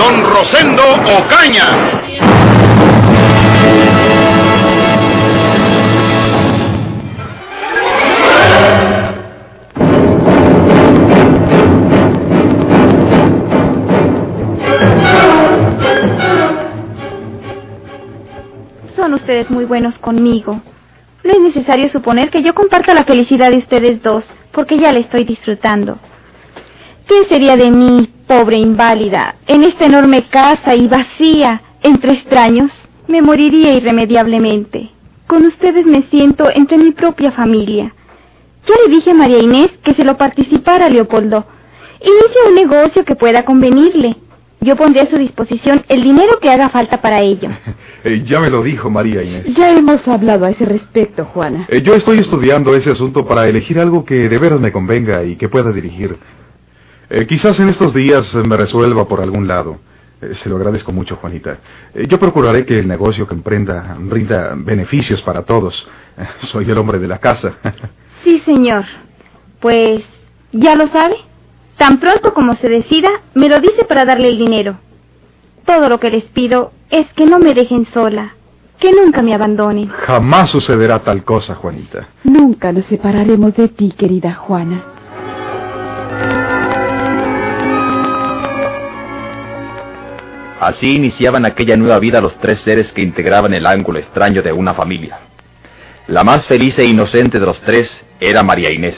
Don Rosendo Ocaña. Son ustedes muy buenos conmigo. No es necesario suponer que yo comparta la felicidad de ustedes dos, porque ya la estoy disfrutando. ¿Qué sería de mí, pobre inválida, en esta enorme casa y vacía, entre extraños? Me moriría irremediablemente. Con ustedes me siento entre mi propia familia. Ya le dije a María Inés que se lo participara Leopoldo. Inicie un negocio que pueda convenirle. Yo pondré a su disposición el dinero que haga falta para ello. Eh, ya me lo dijo María Inés. Ya hemos hablado a ese respecto, Juana. Eh, yo estoy estudiando ese asunto para elegir algo que de veras me convenga y que pueda dirigir. Eh, quizás en estos días me resuelva por algún lado. Eh, se lo agradezco mucho, Juanita. Eh, yo procuraré que el negocio que emprenda rinda beneficios para todos. Eh, soy el hombre de la casa. Sí, señor. Pues, ¿ya lo sabe? Tan pronto como se decida, me lo dice para darle el dinero. Todo lo que les pido es que no me dejen sola, que nunca me abandonen. Jamás sucederá tal cosa, Juanita. Nunca nos separaremos de ti, querida Juana. Así iniciaban aquella nueva vida los tres seres que integraban el ángulo extraño de una familia. La más feliz e inocente de los tres era María Inés.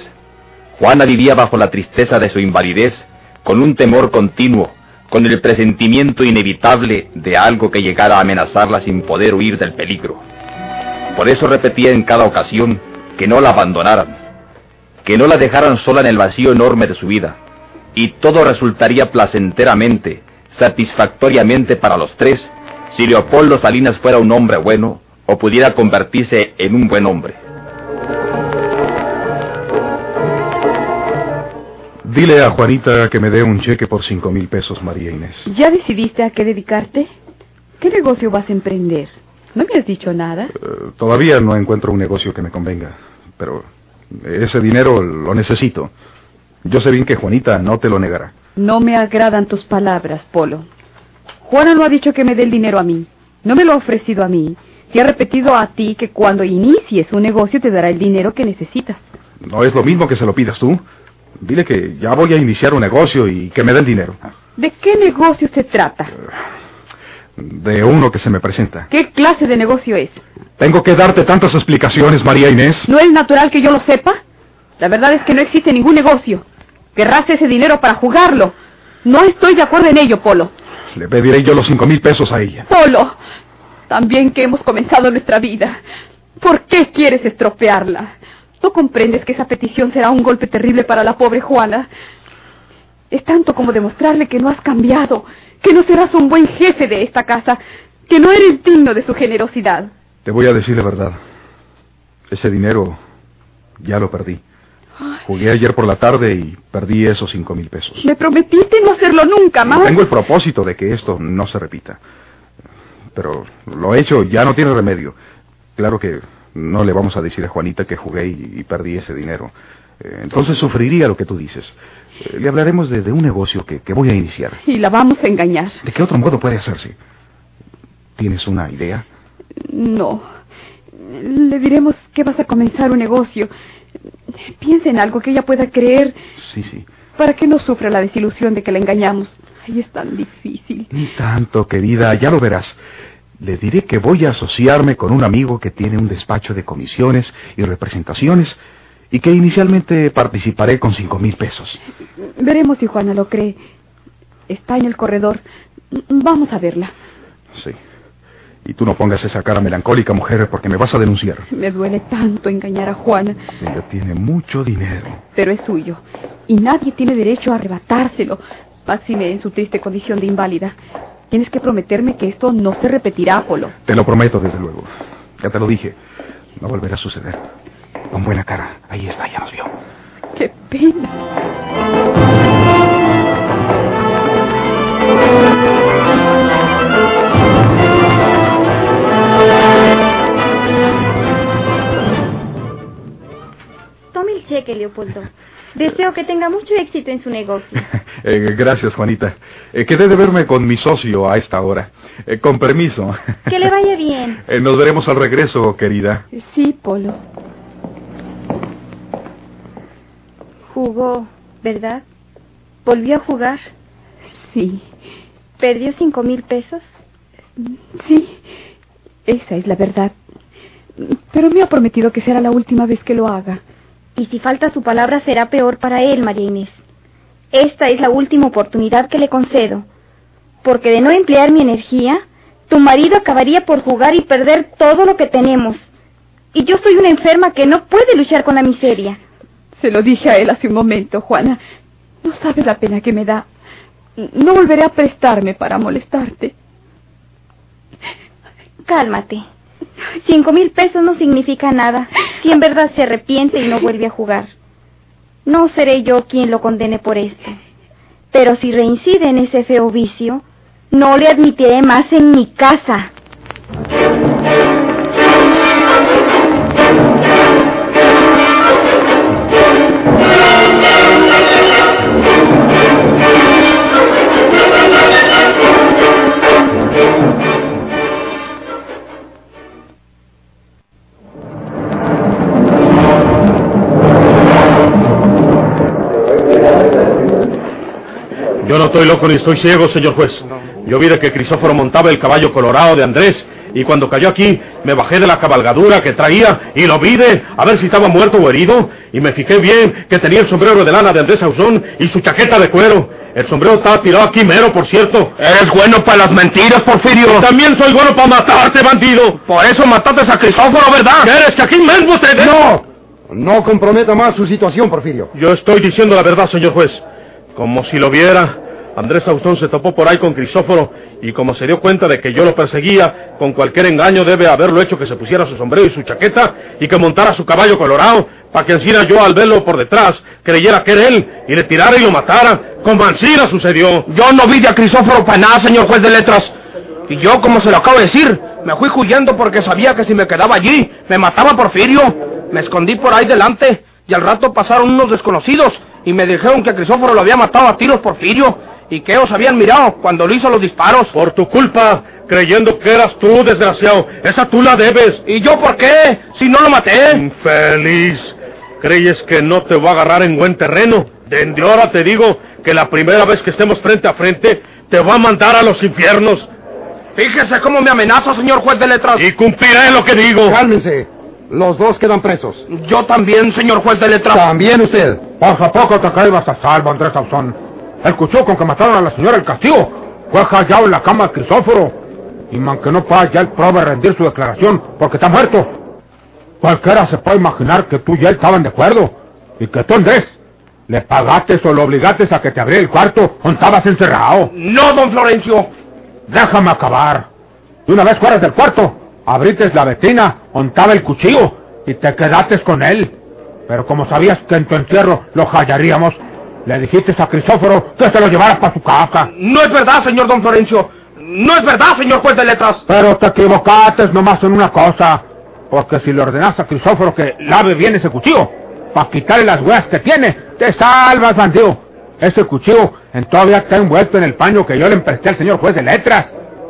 Juana vivía bajo la tristeza de su invalidez, con un temor continuo, con el presentimiento inevitable de algo que llegara a amenazarla sin poder huir del peligro. Por eso repetía en cada ocasión que no la abandonaran, que no la dejaran sola en el vacío enorme de su vida, y todo resultaría placenteramente, satisfactoriamente para los tres, si Leopoldo Salinas fuera un hombre bueno o pudiera convertirse en un buen hombre. Dile a Juanita que me dé un cheque por cinco mil pesos, María Inés. ¿Ya decidiste a qué dedicarte? ¿Qué negocio vas a emprender? ¿No me has dicho nada? Eh, todavía no encuentro un negocio que me convenga, pero ese dinero lo necesito. Yo sé bien que Juanita no te lo negará. No me agradan tus palabras, Polo. Juana no ha dicho que me dé el dinero a mí. No me lo ha ofrecido a mí. Y ha repetido a ti que cuando inicies un negocio te dará el dinero que necesitas. No es lo mismo que se lo pidas tú. Dile que ya voy a iniciar un negocio y que me dé el dinero. ¿De qué negocio se trata? De uno que se me presenta. ¿Qué clase de negocio es? Tengo que darte tantas explicaciones, María Inés. ¿No es natural que yo lo sepa? La verdad es que no existe ningún negocio. Querrás ese dinero para jugarlo. No estoy de acuerdo en ello, Polo. Le pediré yo los cinco mil pesos a ella. Polo, también que hemos comenzado nuestra vida. ¿Por qué quieres estropearla? ¿No comprendes que esa petición será un golpe terrible para la pobre Juana? Es tanto como demostrarle que no has cambiado, que no serás un buen jefe de esta casa, que no eres digno de su generosidad. Te voy a decir la verdad. Ese dinero ya lo perdí. Jugué ayer por la tarde y perdí esos cinco mil pesos. Me prometiste no hacerlo nunca más. Tengo el propósito de que esto no se repita. Pero lo hecho ya no tiene remedio. Claro que no le vamos a decir a Juanita que jugué y, y perdí ese dinero. Eh, entonces sufriría lo que tú dices. Eh, le hablaremos de, de un negocio que, que voy a iniciar. Y la vamos a engañar. ¿De qué otro modo puede hacerse? ¿Tienes una idea? No. Le diremos que vas a comenzar un negocio. Piensa en algo que ella pueda creer Sí, sí. para que no sufra la desilusión de que la engañamos. Ay, es tan difícil. Ni tanto, querida, ya lo verás. Le diré que voy a asociarme con un amigo que tiene un despacho de comisiones y representaciones y que inicialmente participaré con cinco mil pesos. Veremos si Juana lo cree. Está en el corredor. Vamos a verla. Sí. Y tú no pongas esa cara melancólica, mujer, porque me vas a denunciar. Me duele tanto engañar a Juana, Ella tiene mucho dinero. pero es suyo. Y nadie tiene derecho a arrebatárselo, máxime en su triste condición de inválida. Tienes que prometerme que esto no se repetirá, Apolo. Te lo prometo, desde luego. Ya te lo dije. No volverá a suceder. Con buena cara. Ahí está, ya nos vio. ¡Qué pena! Cheque, Leopoldo. Deseo que tenga mucho éxito en su negocio. Eh, gracias, Juanita. Eh, quedé de verme con mi socio a esta hora. Eh, con permiso. Que le vaya bien. Eh, nos veremos al regreso, querida. Sí, Polo. Jugó, ¿verdad? ¿Volvió a jugar? Sí, ¿Perdió cinco mil pesos? sí. Esa es la verdad. Pero me ha prometido que será la última vez que lo haga. Y si falta su palabra será peor para él, María Inés. Esta es la última oportunidad que le concedo. Porque de no emplear mi energía, tu marido acabaría por jugar y perder todo lo que tenemos. Y yo soy una enferma que no puede luchar con la miseria. Se lo dije a él hace un momento, Juana. No sabes la pena que me da. No volveré a prestarme para molestarte. Cálmate. Cinco mil pesos no significa nada si en verdad se arrepiente y no vuelve a jugar. No seré yo quien lo condene por esto. Pero si reincide en ese feo vicio, no le admitiré más en mi casa. Yo no estoy loco ni estoy ciego, señor juez. Yo vi de que Crisóforo montaba el caballo colorado de Andrés y cuando cayó aquí me bajé de la cabalgadura que traía y lo vi de a ver si estaba muerto o herido y me fijé bien que tenía el sombrero de lana de Andrés Ausón y su chaqueta de cuero. El sombrero estaba tirado aquí mero, por cierto. Eres bueno para las mentiras, Porfirio. También soy bueno para matarte, bandido. Por eso mataste a Crisóforo, ¿verdad? ¿Quieres que aquí mismo te dé? ¡No! No comprometa más su situación, Porfirio. Yo estoy diciendo la verdad, señor juez. Como si lo viera, Andrés Austón se topó por ahí con Crisóforo y como se dio cuenta de que yo lo perseguía, con cualquier engaño debe haberlo hecho que se pusiera su sombrero y su chaqueta y que montara su caballo colorado para que encima yo al verlo por detrás creyera que era él y le tirara y lo matara. Como Ancira sucedió. Yo no vi de a Crisóforo para nada, señor juez de letras. Y yo, como se lo acabo de decir, me fui huyendo porque sabía que si me quedaba allí, me mataba Porfirio. Me escondí por ahí delante y al rato pasaron unos desconocidos y me dijeron que Crisóforo lo había matado a tiros Porfirio y que os habían mirado cuando le hizo los disparos. Por tu culpa, creyendo que eras tú, desgraciado. Esa tú la debes. ¿Y yo por qué? Si no lo maté. Infeliz. ¿Creyes que no te voy a agarrar en buen terreno? Desde ahora te digo que la primera vez que estemos frente a frente, te voy a mandar a los infiernos. Fíjese cómo me amenaza, señor juez de letras. Y cumpliré lo que digo. Cálmense. Los dos quedan presos. Yo también, señor juez de letras. También usted. Por poco te caibas a salvo, Andrés Sauzón. El cuchillo con que mataron a la señora El Castillo fue hallado en la cama de Crisóforo. Y man que no pueda ya el prove rendir su declaración porque está muerto. Cualquiera se puede imaginar que tú y él estaban de acuerdo. Y que tú, Andrés, le pagaste o lo obligaste a que te abriera el cuarto donde estabas encerrado. No, don Florencio. Déjame acabar. De una vez fueras del cuarto, abriste la vetina, ontaba el cuchillo y te quedaste con él. Pero como sabías que en tu entierro lo hallaríamos, le dijiste a Crisóforo que se lo llevara para su casa. No es verdad, señor don Florencio. No es verdad, señor juez de letras. Pero te equivocaste nomás en una cosa. Porque si le ordenas a Crisóforo que lave bien ese cuchillo, para quitarle las huellas que tiene, te salvas, bandido. Ese cuchillo en todavía está envuelto en el paño que yo le empresté al señor juez de letras.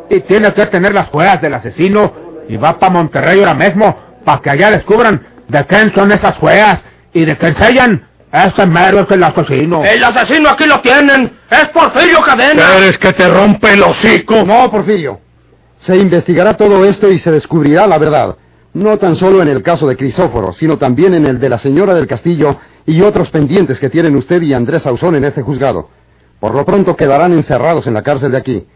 Y tiene que tener las huellas del asesino y va para Monterrey ahora mismo para que allá descubran de quién son esas huellas y de que enseñan ese mero es el asesino. El asesino aquí lo tienen. Es Porfirio Cadena. ¿Quieres que te rompe el hocico? No, Porfirio. Se investigará todo esto y se descubrirá la verdad. No tan solo en el caso de Crisóforo, sino también en el de la señora del Castillo y otros pendientes que tienen usted y Andrés Ausón en este juzgado. Por lo pronto quedarán encerrados en la cárcel de aquí.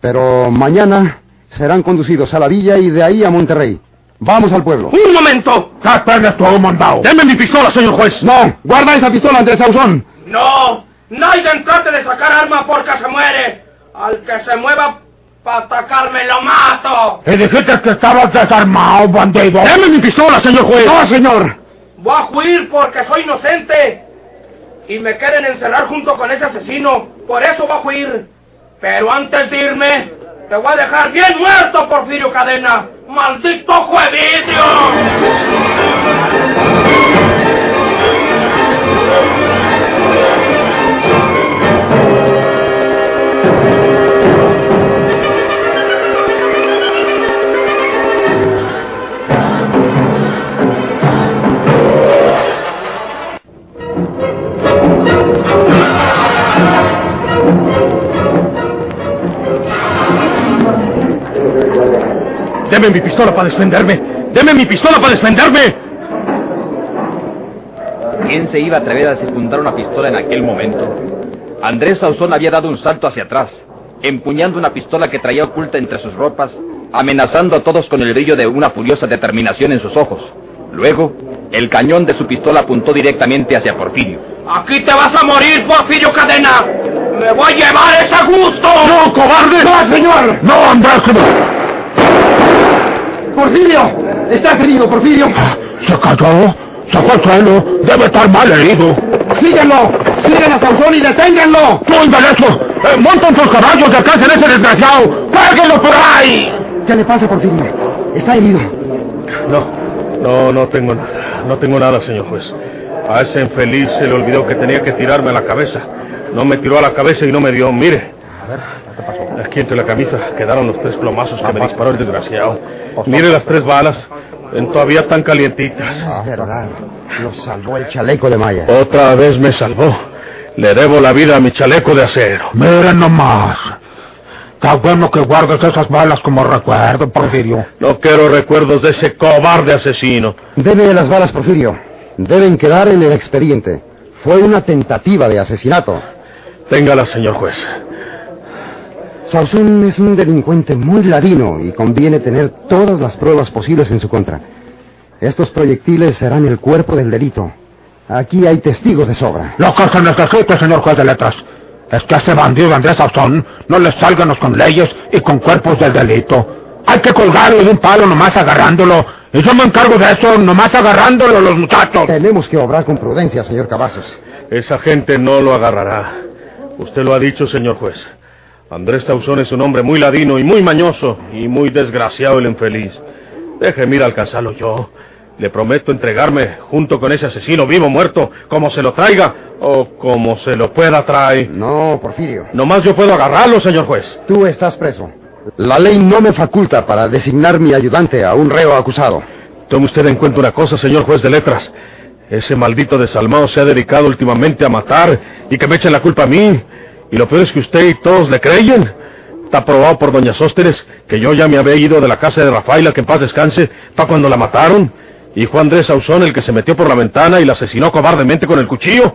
Pero mañana serán conducidos a la villa y de ahí a Monterrey. Vamos al pueblo. Un momento. ¿Qué perdes todo mandado? Deme mi pistola, señor juez. No, guarda esa pistola, Andrés Ausón. No. Nadie trate de sacar arma porque se muere. Al que se mueva Para atacarme lo mato. Y dijiste que estabas desarmado, bandido. ¡Deme mi pistola, señor juez! No, señor. Voy a huir porque soy inocente. Y me quieren encerrar junto con ese asesino. Por eso voy a huir. Pero antes de irme, te voy a dejar bien muerto, Porfirio Cadena. ¡Maldito juevicio! ¡Deme mi pistola para defenderme! ¡Deme mi pistola para defenderme! ¿Quién se iba a atrever a secundar una pistola en aquel momento? Andrés Sauzón había dado un salto hacia atrás, empuñando una pistola que traía oculta entre sus ropas, amenazando a todos con el brillo de una furiosa determinación en sus ojos. Luego, el cañón de su pistola apuntó directamente hacia Porfirio. Aquí te vas a morir, Porfirio Cadena. Me voy a llevar ese gusto. ¡No, cobarde! ¡No, señor! ¡No, Andrés! Porfirio. Estás herido, Porfirio. Se cayó, se fue al suelo, debe estar mal herido. Síguenlo. Sigan a Sauzón y deténganlo. ¡Tú, derecho! Eh, ¡Monten tus caballos de alcancen ese desgraciado! ¡Cuélguenlo por ahí! ¿Qué le pasa, Porfirio? Está herido. No, no, no tengo nada. No tengo nada, señor juez. A ese infeliz se le olvidó que tenía que tirarme a la cabeza. No me tiró a la cabeza y no me dio. Mire. A ver. Aquí entre la camisa quedaron los tres plomazos que me disparó el desgraciado. Mire las tres balas. En todavía tan calientitas. Es verdad. Lo salvó el chaleco de Maya. Otra vez me salvó. Le debo la vida a mi chaleco de acero. Miren nomás. Está bueno que guardes esas balas como recuerdo, Porfirio. No quiero recuerdos de ese cobarde asesino. Debe las balas, Porfirio. Deben quedar en el expediente. Fue una tentativa de asesinato. Téngala, señor juez. Sauzón es un delincuente muy ladino y conviene tener todas las pruebas posibles en su contra. Estos proyectiles serán el cuerpo del delito. Aquí hay testigos de sobra. Lo que se necesita, señor juez de letras, es que a ese bandido Andrés Sauzón no le salgan con leyes y con cuerpos del delito. Hay que colgarlo de un palo nomás agarrándolo. Y yo me encargo de eso, nomás agarrándolo los muchachos. Tenemos que obrar con prudencia, señor Cavazos. Esa gente no lo agarrará. Usted lo ha dicho, señor juez. Andrés Tauzón es un hombre muy ladino y muy mañoso y muy desgraciado el infeliz. Déjeme ir a alcanzarlo yo. Le prometo entregarme junto con ese asesino vivo o muerto, como se lo traiga o como se lo pueda traer. No, Porfirio. Nomás yo puedo agarrarlo, señor juez. Tú estás preso. La ley no me faculta para designar mi ayudante a un reo acusado. Tome usted en cuenta una cosa, señor juez de letras. Ese maldito desalmado se ha dedicado últimamente a matar y que me echen la culpa a mí. Y lo peor es que usted y todos le creen. Está probado por doña Sósteres que yo ya me había ido de la casa de Rafaela, que en paz descanse, para cuando la mataron. Y fue Andrés Sauzón el que se metió por la ventana y la asesinó cobardemente con el cuchillo.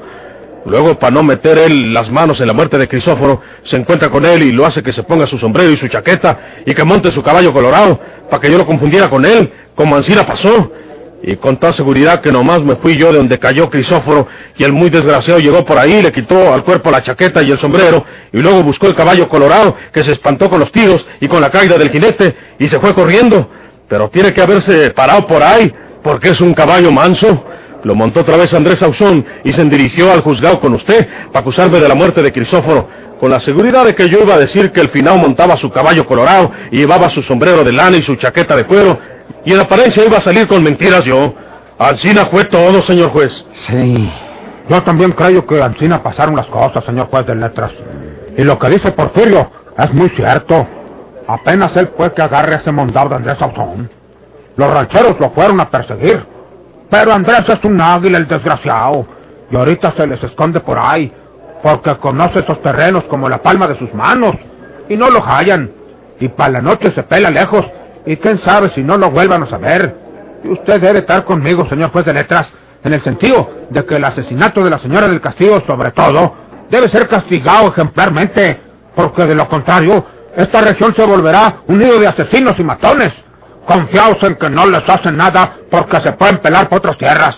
Luego, para no meter él las manos en la muerte de Crisóforo, se encuentra con él y lo hace que se ponga su sombrero y su chaqueta y que monte su caballo colorado, para que yo lo confundiera con él, como Ancina pasó. Y con toda seguridad que nomás me fui yo de donde cayó Crisóforo y el muy desgraciado llegó por ahí, le quitó al cuerpo la chaqueta y el sombrero y luego buscó el caballo colorado que se espantó con los tiros y con la caída del jinete y se fue corriendo. Pero tiene que haberse parado por ahí porque es un caballo manso. Lo montó otra vez Andrés Ausón y se dirigió al juzgado con usted para acusarme de la muerte de Crisóforo, con la seguridad de que yo iba a decir que el finao montaba su caballo colorado y llevaba su sombrero de lana y su chaqueta de cuero, y en apariencia iba a salir con mentiras yo. Ancina fue todo, señor juez. Sí. Yo también creo que Ancina pasaron las cosas, señor juez de letras. Y lo que dice Porfirio es muy cierto. Apenas él fue que agarre ese mondado de Andrés Sauzón. Los rancheros lo fueron a perseguir. Pero Andrés es un águila, el desgraciado. Y ahorita se les esconde por ahí. Porque conoce esos terrenos como la palma de sus manos. Y no lo hallan. Y para la noche se pela lejos. Y quién sabe si no lo vuelvan a saber. Y usted debe estar conmigo, señor juez de letras, en el sentido de que el asesinato de la señora del Castillo, sobre todo, debe ser castigado ejemplarmente. Porque de lo contrario, esta región se volverá un nido de asesinos y matones. Confiaos en que no les hacen nada porque se pueden pelar por otras tierras.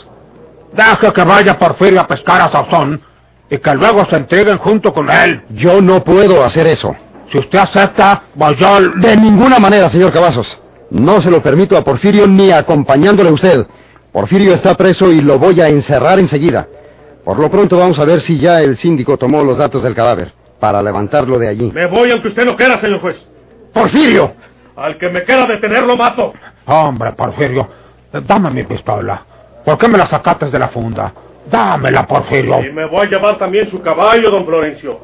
Deje que vaya Porfirio a pescar a Sauzón y que luego se entreguen junto con él. Yo no puedo hacer eso. Si usted acepta, yo... De ninguna manera, señor Cavazos. No se lo permito a Porfirio ni acompañándole a usted. Porfirio está preso y lo voy a encerrar enseguida. Por lo pronto vamos a ver si ya el síndico tomó los datos del cadáver para levantarlo de allí. Me voy aunque usted no quiera, señor juez. ¡Porfirio! Al que me quiera detener lo mato. Hombre, Porfirio, dame mi pistola. ¿Por qué me la sacaste de la funda? Dámela, Porfirio. Y me voy a llevar también su caballo, don Florencio.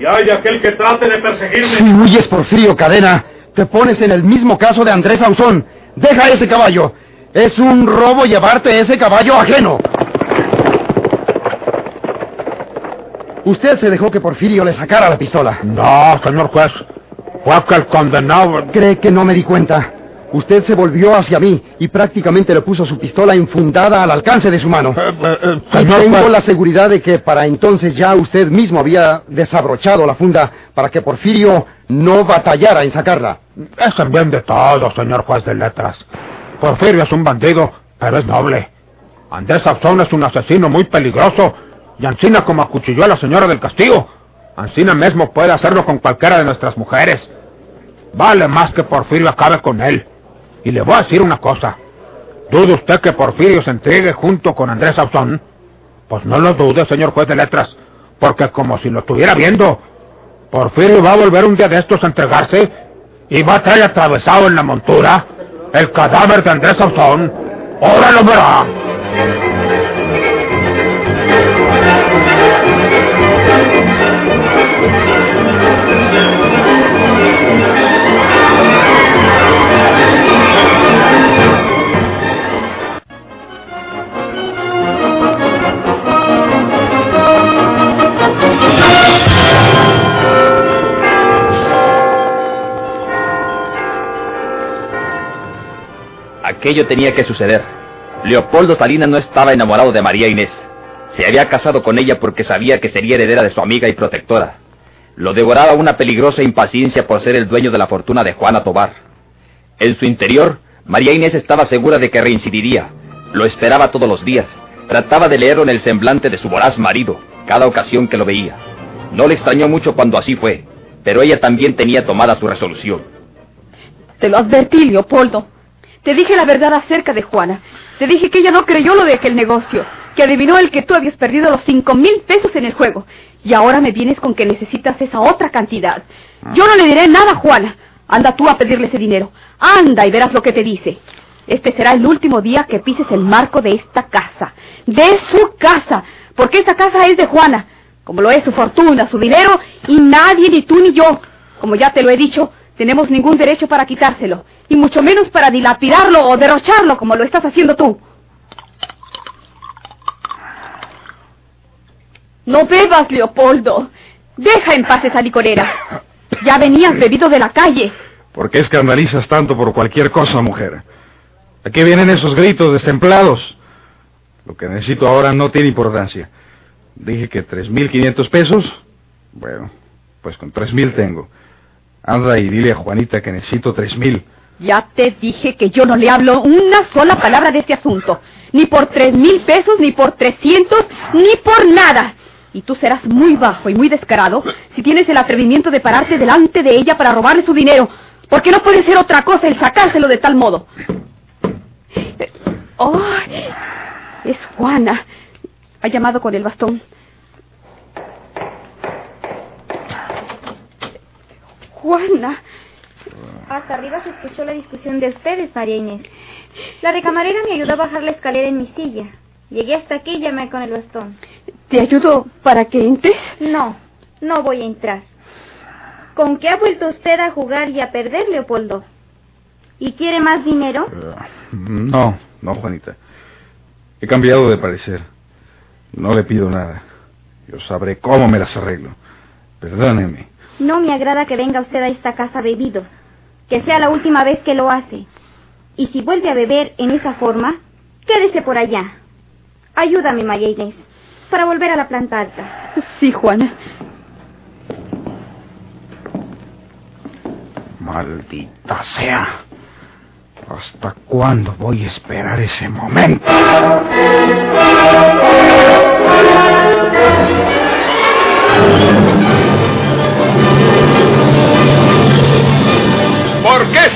Y hay aquel que trate de perseguirme. Si huyes, Porfirio Cadena, te pones en el mismo caso de Andrés Ausón. Deja ese caballo. Es un robo llevarte ese caballo ajeno. Usted se dejó que Porfirio le sacara la pistola. No, señor juez. Fue que el condenado... ¿Cree que no me di cuenta? Usted se volvió hacia mí y prácticamente le puso su pistola enfundada al alcance de su mano. Eh, eh, eh, Y señor tengo la seguridad de que para entonces ya usted mismo había desabrochado la funda para que Porfirio no batallara en sacarla. Es en bien de todo, señor juez de letras. Porfirio es un bandido, pero es noble. Andrés Sauzón es un asesino muy peligroso. Y Ancina como acuchilló a la señora del Castillo. Ancina mismo puede hacerlo con cualquiera de nuestras mujeres. Vale más que Porfirio acabe con él. Y le voy a decir una cosa. ¿Duda usted que Porfirio se entregue junto con Andrés Sauzón? Pues no lo dude, señor juez de letras. Porque como si lo estuviera viendo, Porfirio va a volver un día de estos a entregarse y va a traer atravesado en la montura el cadáver de Andrés Sauzón. ¡Ahora lo verá! Aquello tenía que suceder. Leopoldo Salinas no estaba enamorado de María Inés. Se había casado con ella porque sabía que sería heredera de su amiga y protectora. Lo devoraba una peligrosa impaciencia por ser el dueño de la fortuna de Juana Tobar. En su interior, María Inés estaba segura de que reincidiría. Lo esperaba todos los días. Trataba de leerlo en el semblante de su voraz marido, cada ocasión que lo veía. No le extrañó mucho cuando así fue, pero ella también tenía tomada su resolución. Te lo advertí, Leopoldo. Te dije la verdad acerca de Juana. Te dije que ella no creyó lo de aquel negocio, que adivinó el que tú habías perdido los cinco mil pesos en el juego. Y ahora me vienes con que necesitas esa otra cantidad. Yo no le diré nada a Juana. Anda tú a pedirle ese dinero. Anda y verás lo que te dice. Este será el último día que pises el marco de esta casa. De su casa. Porque esta casa es de Juana. Como lo es su fortuna, su dinero, y nadie, ni tú ni yo. Como ya te lo he dicho, tenemos ningún derecho para quitárselo. Y mucho menos para dilapidarlo o derrocharlo como lo estás haciendo tú. No bebas, Leopoldo. Deja en paz esa licorera. Ya venías bebido de la calle. ¿Por qué escandalizas tanto por cualquier cosa, mujer? ¿A qué vienen esos gritos destemplados? Lo que necesito ahora no tiene importancia. Dije que tres mil quinientos pesos. Bueno, pues con tres mil tengo. Anda y dile a Juanita que necesito tres mil. Ya te dije que yo no le hablo una sola palabra de este asunto. Ni por tres mil pesos, ni por trescientos, ni por nada. Y tú serás muy bajo y muy descarado si tienes el atrevimiento de pararte delante de ella para robarle su dinero. Porque no puede ser otra cosa el sacárselo de tal modo. Eh, ¡Oh! Es Juana. Ha llamado con el bastón. Juana. Hasta arriba se escuchó la discusión de ustedes, María Inés. La recamarera me ayudó a bajar la escalera en mi silla. Llegué hasta aquí y llamé con el bastón. ¿Te ayudo para que entres? No, no voy a entrar. ¿Con qué ha vuelto usted a jugar y a perder, Leopoldo? ¿Y quiere más dinero? No, no, Juanita. He cambiado de parecer. No le pido nada. Yo sabré cómo me las arreglo. Perdóneme. No me agrada que venga usted a esta casa bebido. Que sea la última vez que lo hace. Y si vuelve a beber en esa forma, quédese por allá. Ayúdame, María Inés, para volver a la planta alta. Sí, Juana. Maldita sea. ¿Hasta cuándo voy a esperar ese momento?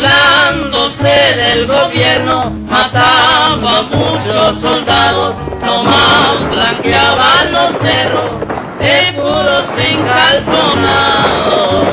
Burlándose del gobierno, mataba a muchos soldados, nomás blanqueaban los cerros de puros encalzonados.